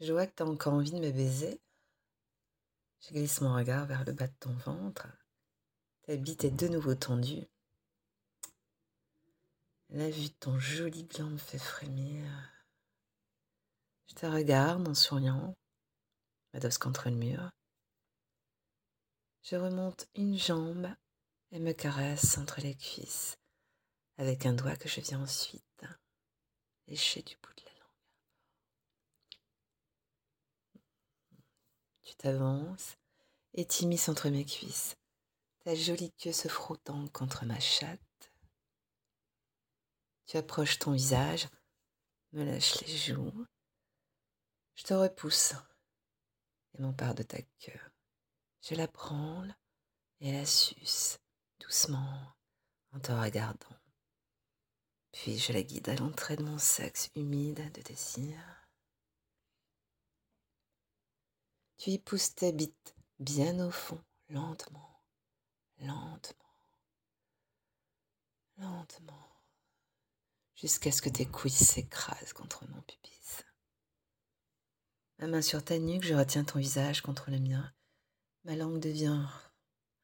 Je vois que tu as encore envie de me baiser. Je glisse mon regard vers le bas de ton ventre. Ta bite est de nouveau tendue. La vue de ton joli gland me fait frémir. Je te regarde en souriant, m'adosse contre le mur. Je remonte une jambe et me caresse entre les cuisses avec un doigt que je viens ensuite lécher du bout de la Tu t'avances et t'immisces entre mes cuisses, ta jolie queue se frottant contre ma chatte. Tu approches ton visage, me lâches les joues. Je te repousse et m'empare de ta queue. Je la branle et la suce doucement en te regardant. Puis je la guide à l'entrée de mon sexe humide de désir. Tu y pousses tes bites bien au fond, lentement, lentement, lentement, jusqu'à ce que tes couilles s'écrasent contre mon pubis. Ma main sur ta nuque, je retiens ton visage contre le mien. Ma langue devient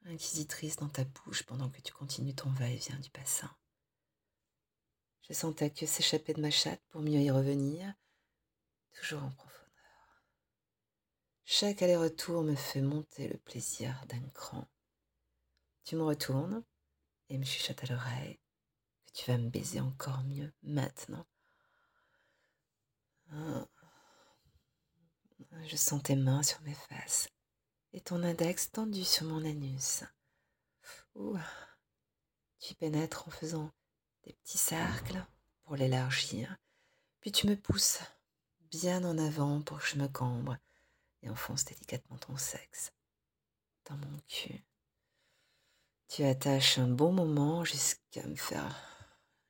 inquisitrice dans ta bouche pendant que tu continues ton va-et-vient du bassin. Je sens ta queue s'échapper de ma chatte pour mieux y revenir, toujours en profondeur. Chaque aller-retour me fait monter le plaisir d'un cran. Tu me retournes et me chuchotes à l'oreille que tu vas me baiser encore mieux maintenant. Ah. Je sens tes mains sur mes faces et ton index tendu sur mon anus. Tu pénètres en faisant des petits cercles pour l'élargir, puis tu me pousses bien en avant pour que je me cambre et enfonce délicatement ton sexe dans mon cul. Tu attaches un bon moment jusqu'à me faire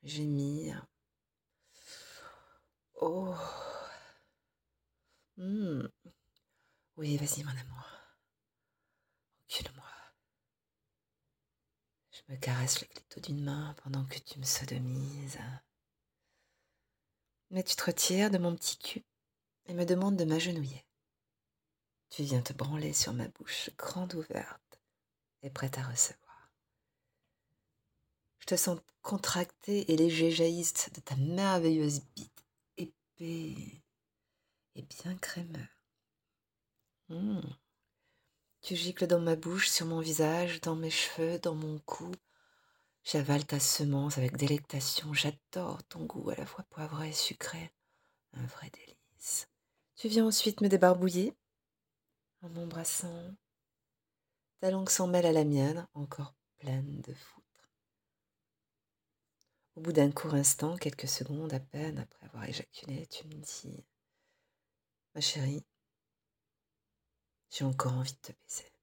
gémir. Oh. Hmm. Oui, vas-y mon amour. Recule-moi. Je me caresse le clito d'une main pendant que tu me sodomises. Mais tu te retires de mon petit cul et me demandes de m'agenouiller. Tu viens te branler sur ma bouche grande ouverte et prête à recevoir. Je te sens contracté et léger jaillisse de ta merveilleuse bite épais et bien crémeux. Mmh. Tu gicles dans ma bouche, sur mon visage, dans mes cheveux, dans mon cou. J'avale ta semence avec délectation. J'adore ton goût à la fois poivré et sucré. Un vrai délice. Tu viens ensuite me débarbouiller en m'embrassant. Ta langue s'en mêle à la mienne, encore pleine de foutre. Au bout d'un court instant, quelques secondes à peine après avoir éjaculé, tu me dis Ma chérie, j'ai encore envie de te baiser.